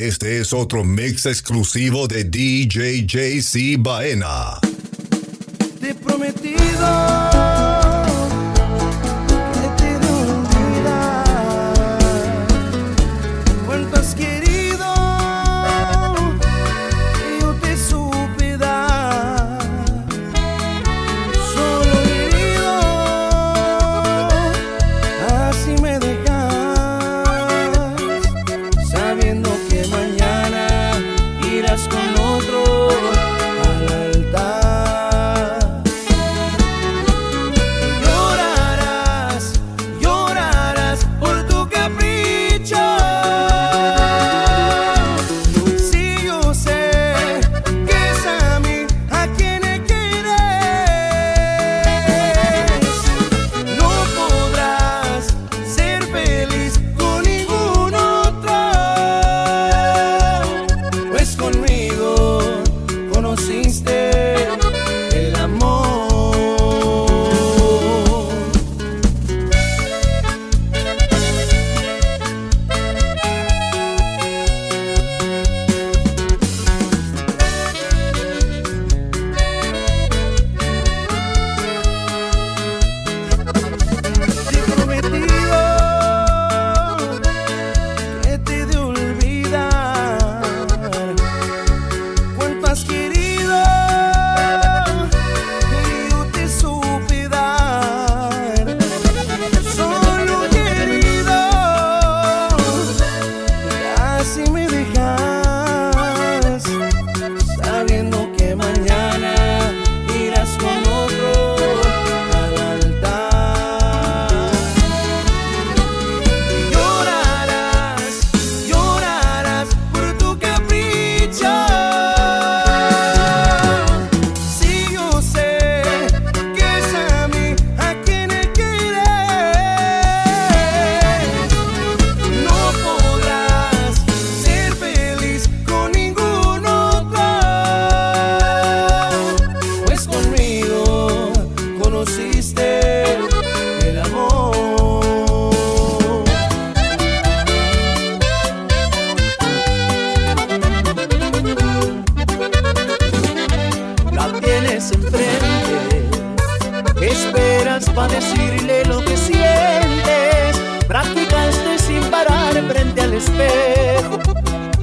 Este es otro mix exclusivo de DJ JC Baena. Te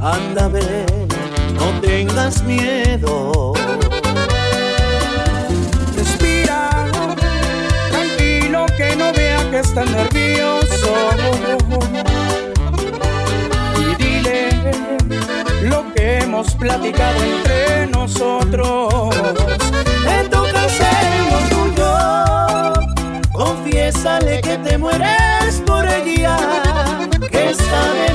anda ve, no tengas miedo. Respira, tranquilo que no vea que estás nervioso. Y dile lo que hemos platicado entre nosotros. En tu casa en lo tuyo, confiésale que te mueres por ella, que sabe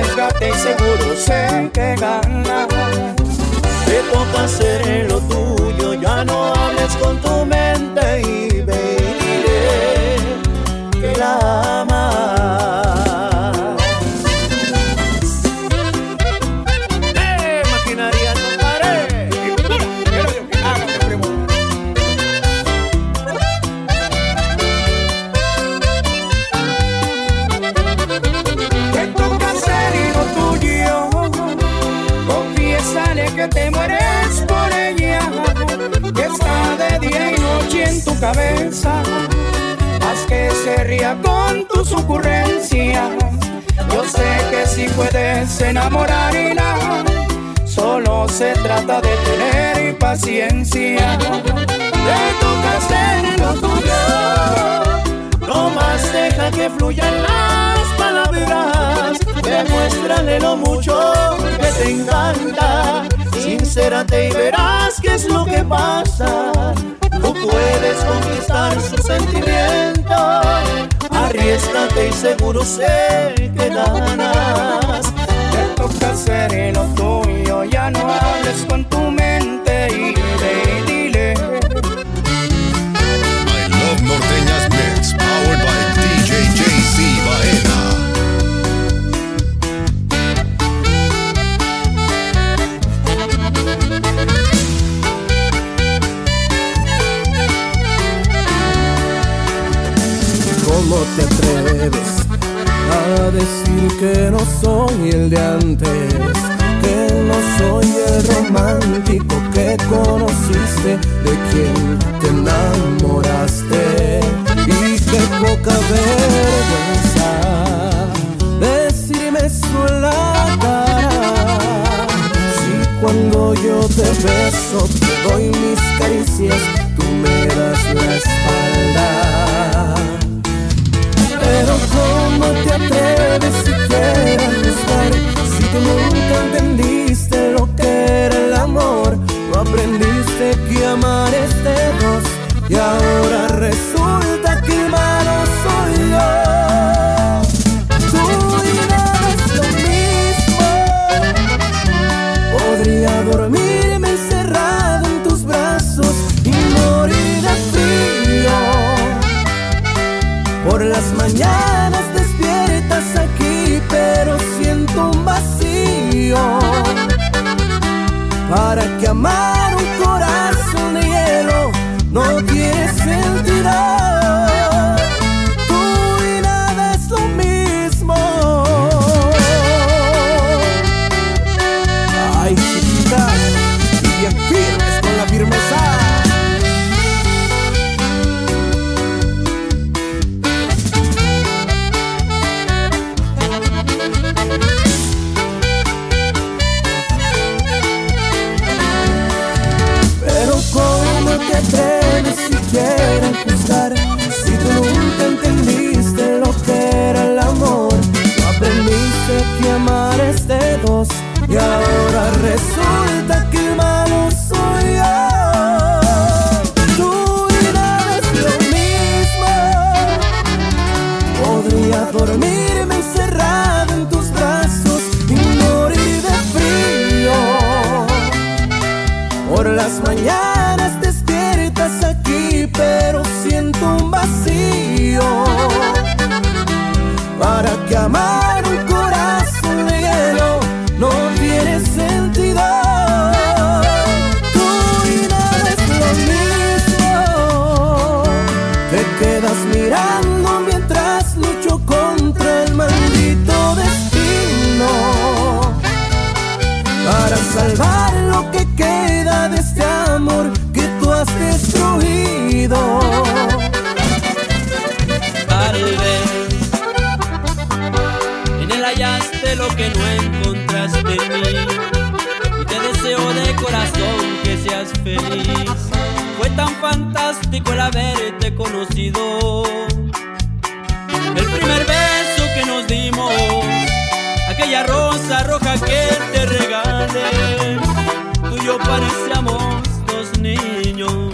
Arriesgate y seguro sé que ganas. Te toca hacer lo tuyo, ya no hables con tu mente trata de tener paciencia. De tu hacer lo tuyo, no más deja que fluyan las palabras. Demuéstrale lo mucho que te encanta. Sincérate y verás qué es lo que pasa puedes conquistar sus sentimientos. Arriesgate y seguro sé que ganarás. Te toca hacer lo tuyo, ya no hables con tu mente y ve y dile. I love Norteñas Mix, powered by DJ JC Baena. ¿Cómo te atreves a decir que no soy el de antes? Soy el romántico que conociste, de quien te enamoraste. Y qué poca vergüenza decirme eso en la cara. Si cuando yo te beso, te doy mis caricias, aprendiste que amar es de dos amar un corazón de hielo no tiene sentido. Dos hallaste lo que no encontraste en mí. Y te deseo de corazón que seas feliz. Fue tan fantástico el haberte conocido. El primer beso que nos dimos, aquella rosa roja que te regalé. Tú y yo parecíamos dos niños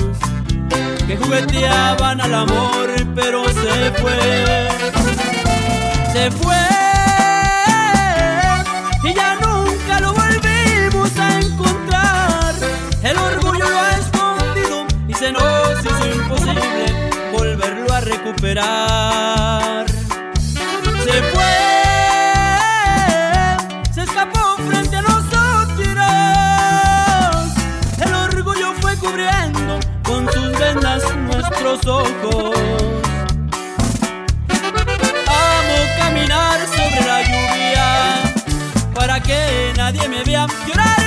que jugueteaban al amor, pero se fue, se fue El orgullo lo ha escondido y se nos hizo imposible volverlo a recuperar. Se fue, se escapó frente a nosotros. El orgullo fue cubriendo con sus vendas nuestros ojos. Amo caminar sobre la lluvia para que nadie me vea llorar.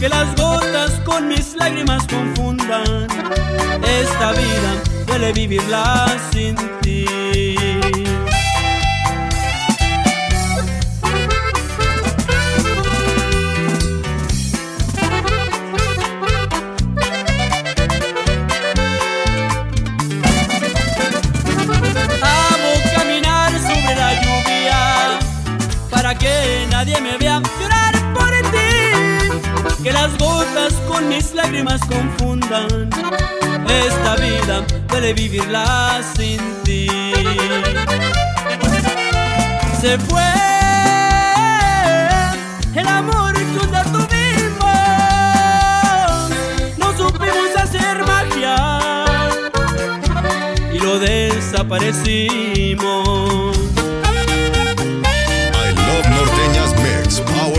Que las gotas con mis lágrimas confundan. Esta vida duele vivirla sin ti. Que las gotas con mis lágrimas confundan. Esta vida puede vivirla sin ti. Se fue el amor que un día tuvimos. No supimos hacer magia y lo desaparecimos.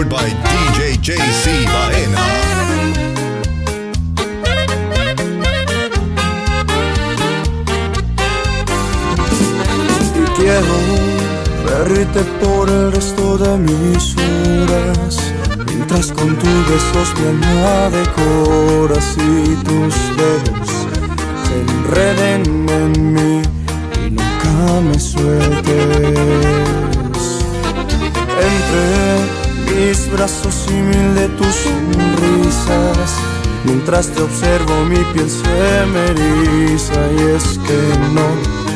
Powered by DJ JC Baena. quiero verte por el resto de mis horas Mientras con tus besos mi alma decoras y tus dedos se enreden en mí y nunca me sueltes mis brazos y mil de tus sonrisas Mientras te observo mi piel se me eriza y es que no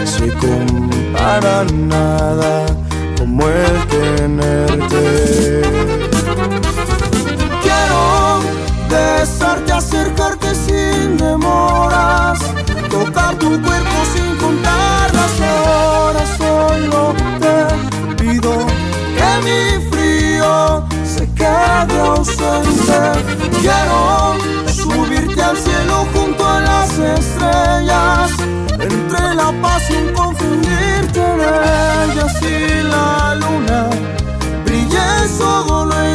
se compara nada como el tenerte. Quiero besarte, acercarte sin demoras, tocar tu cuerpo sin contar las horas. Solo te pido que mi frío quede ausente. Quiero subirte al cielo junto a las estrellas, entre la pasión confundirte en ellas y la luna brille en ti.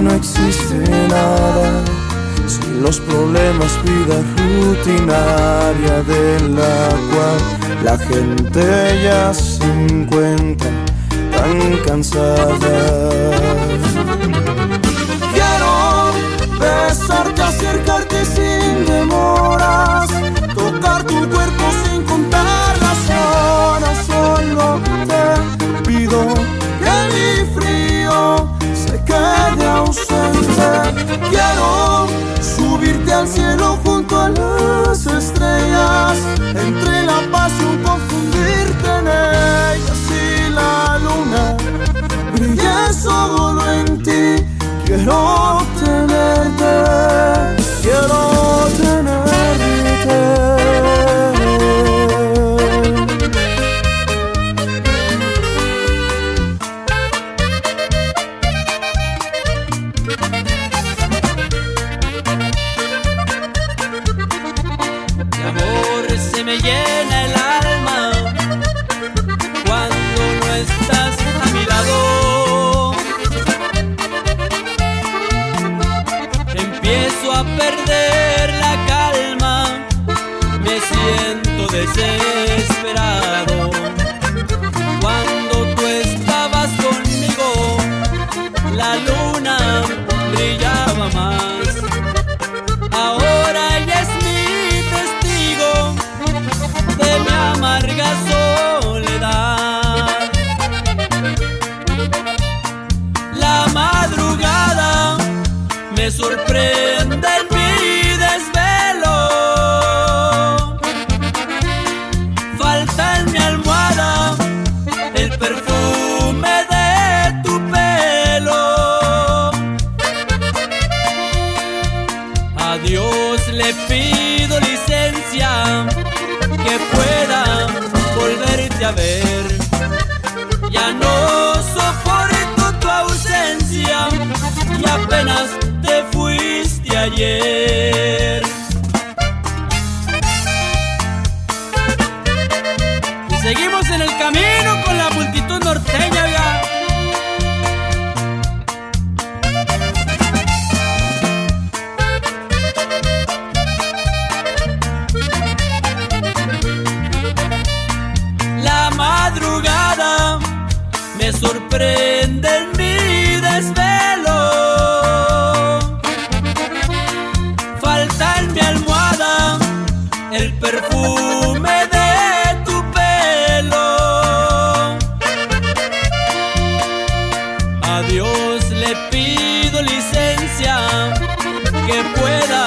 No existe nada. Sin los problemas, vida rutinaria de la cual la gente ya se encuentra tan cansada. Quiero besarte, acercarte sin demoras, tocar tu cuerpo Quiero subirte al cielo junto a las estrellas, entre la pasión confundirte en ellas y la luna brille solo en ti. Quiero tenerte, quiero tenerte. Sorprende en Y seguimos en el camino con la multitud norteña. La madrugada me sorprende el perfume de tu pelo. A Dios le pido licencia que pueda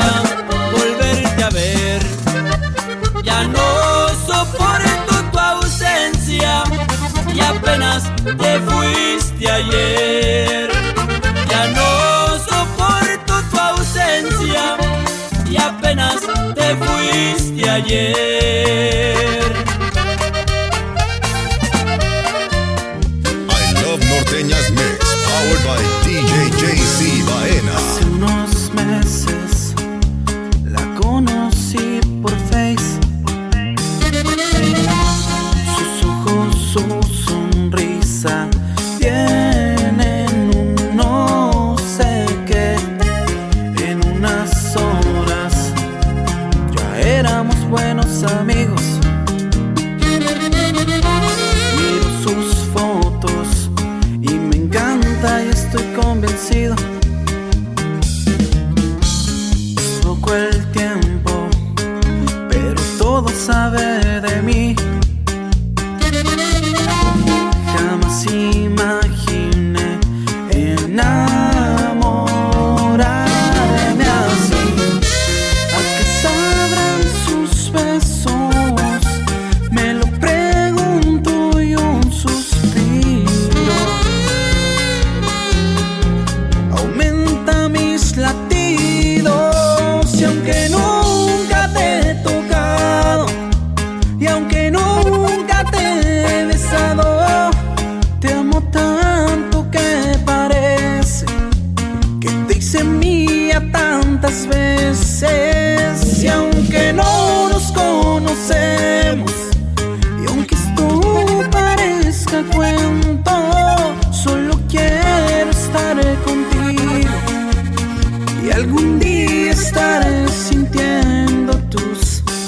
volverte a ver. Ya no soporto tu ausencia y apenas te fuiste ayer. Ya no soporto tu ausencia y apenas te fuiste ayer. I love Norteñas Mix, powered by DJ JC Baena.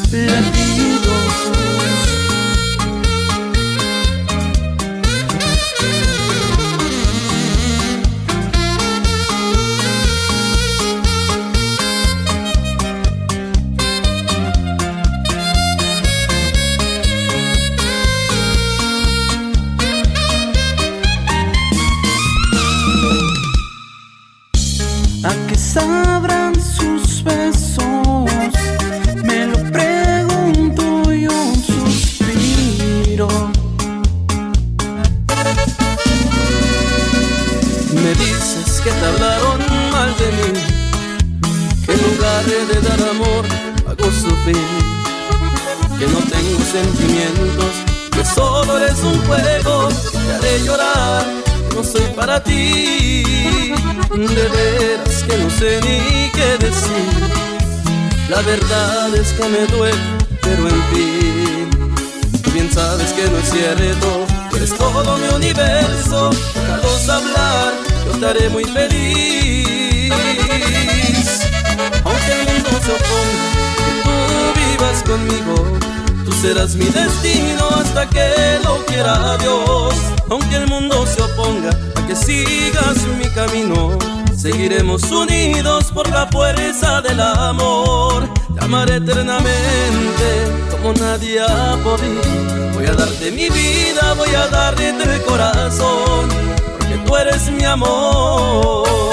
Tus que haré llorar, no soy para ti, de veras que no sé ni qué decir, la verdad es que me duele, pero en fin. Tú bien sabes que no es cierto, eres todo mi universo. Déjalos hablar, yo te haré muy feliz. Aunque el mundo se oponga, que tú vivas conmigo. Tú serás mi destino hasta que lo quiera Dios. Aunque el mundo se oponga a que sigas mi camino, seguiremos unidos por la fuerza del amor. Te amaré eternamente como nadie ha podido. Voy a darte mi vida, voy a darte el corazón, porque tú eres mi amor.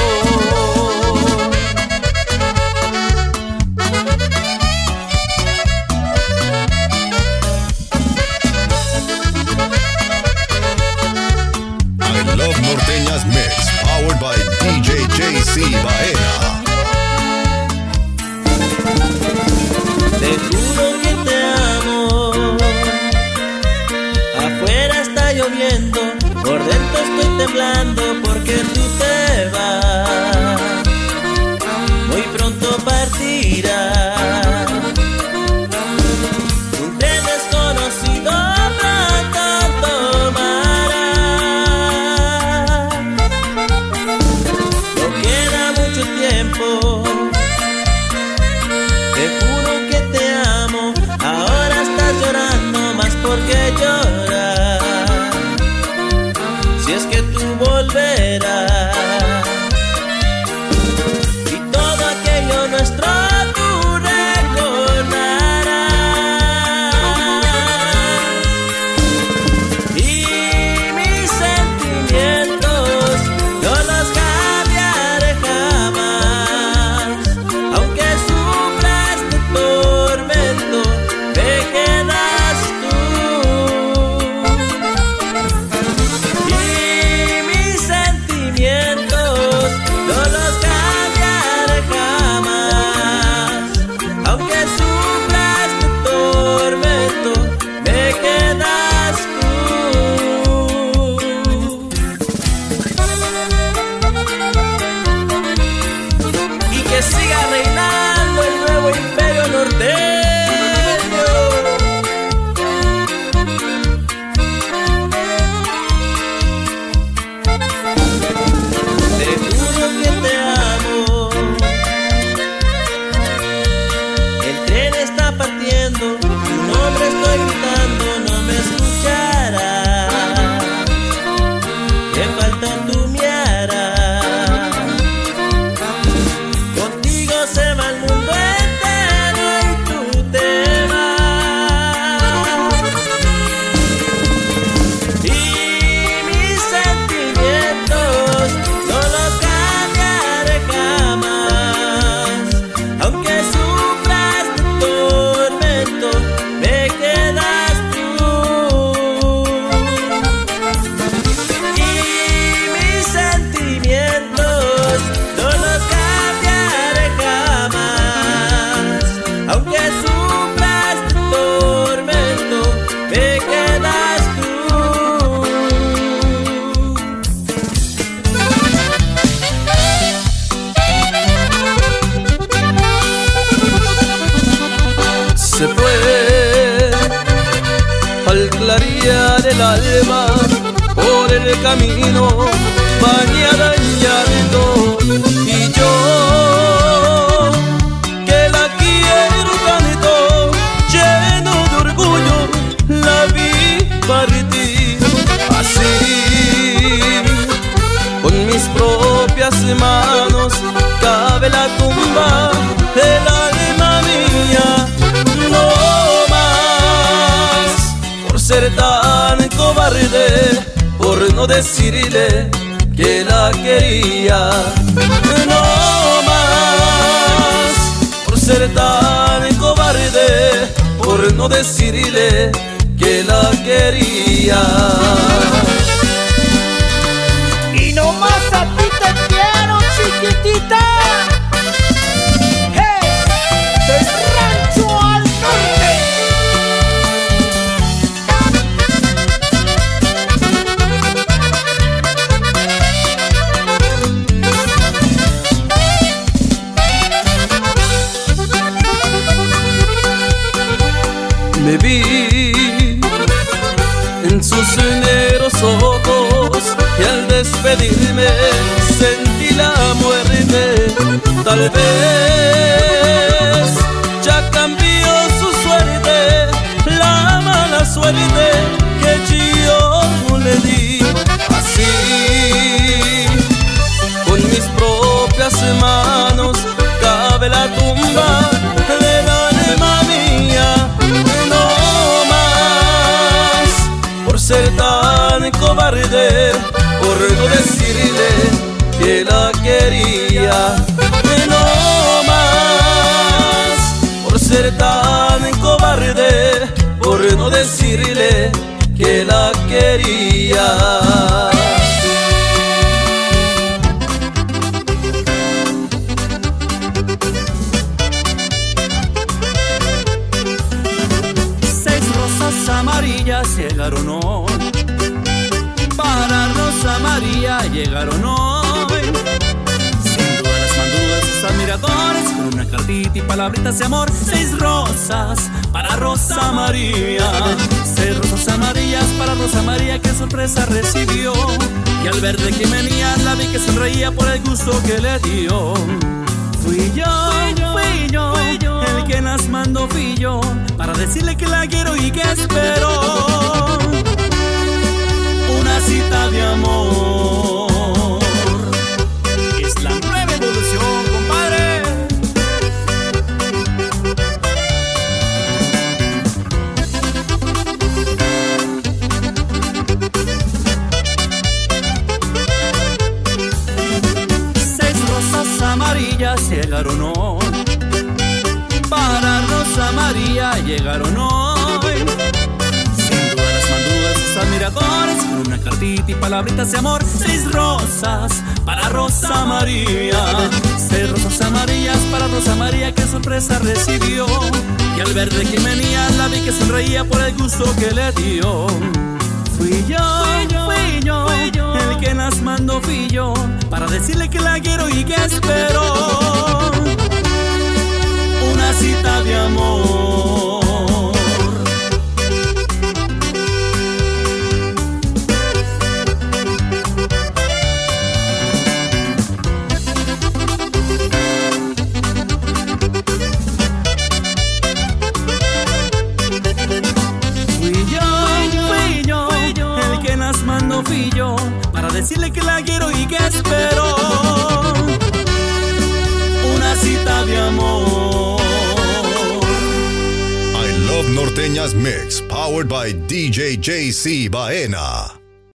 Alma mía no más por ser tan cobarde por no decirle que la quería. No más por ser tan cobarde, por no decirle que la quería. Y no más a ti te quiero, chiquitita. Que la quería. No más por ser tan cobarde, por no decirle que la quería. Seis rosas amarillas llegaron hoy. Para Rosa María llegaron hoy. Y palabritas de amor. Seis rosas para Rosa María. Seis rosas amarillas para Rosa María. Qué sorpresa recibió. Y al ver de quién venía la vi que sonreía por el gusto que le dio. Fui yo, fui yo, el que las mandó fui yo para decirle que la quiero y que espero una cita de amor. Y palabritas de amor. Seis rosas para Rosa María. Seis rosas amarillas para Rosa María. Qué sorpresa recibió. Y al ver de quién venía la vi que sonreía por el gusto que le dio. Fui yo, fui yo, el que las mandó fui yo para decirle que la quiero y que espero una cita de amor. Decirle que la quiero y que espero una cita de amor. I Love Norteñas Mix, powered by DJ JC Baena.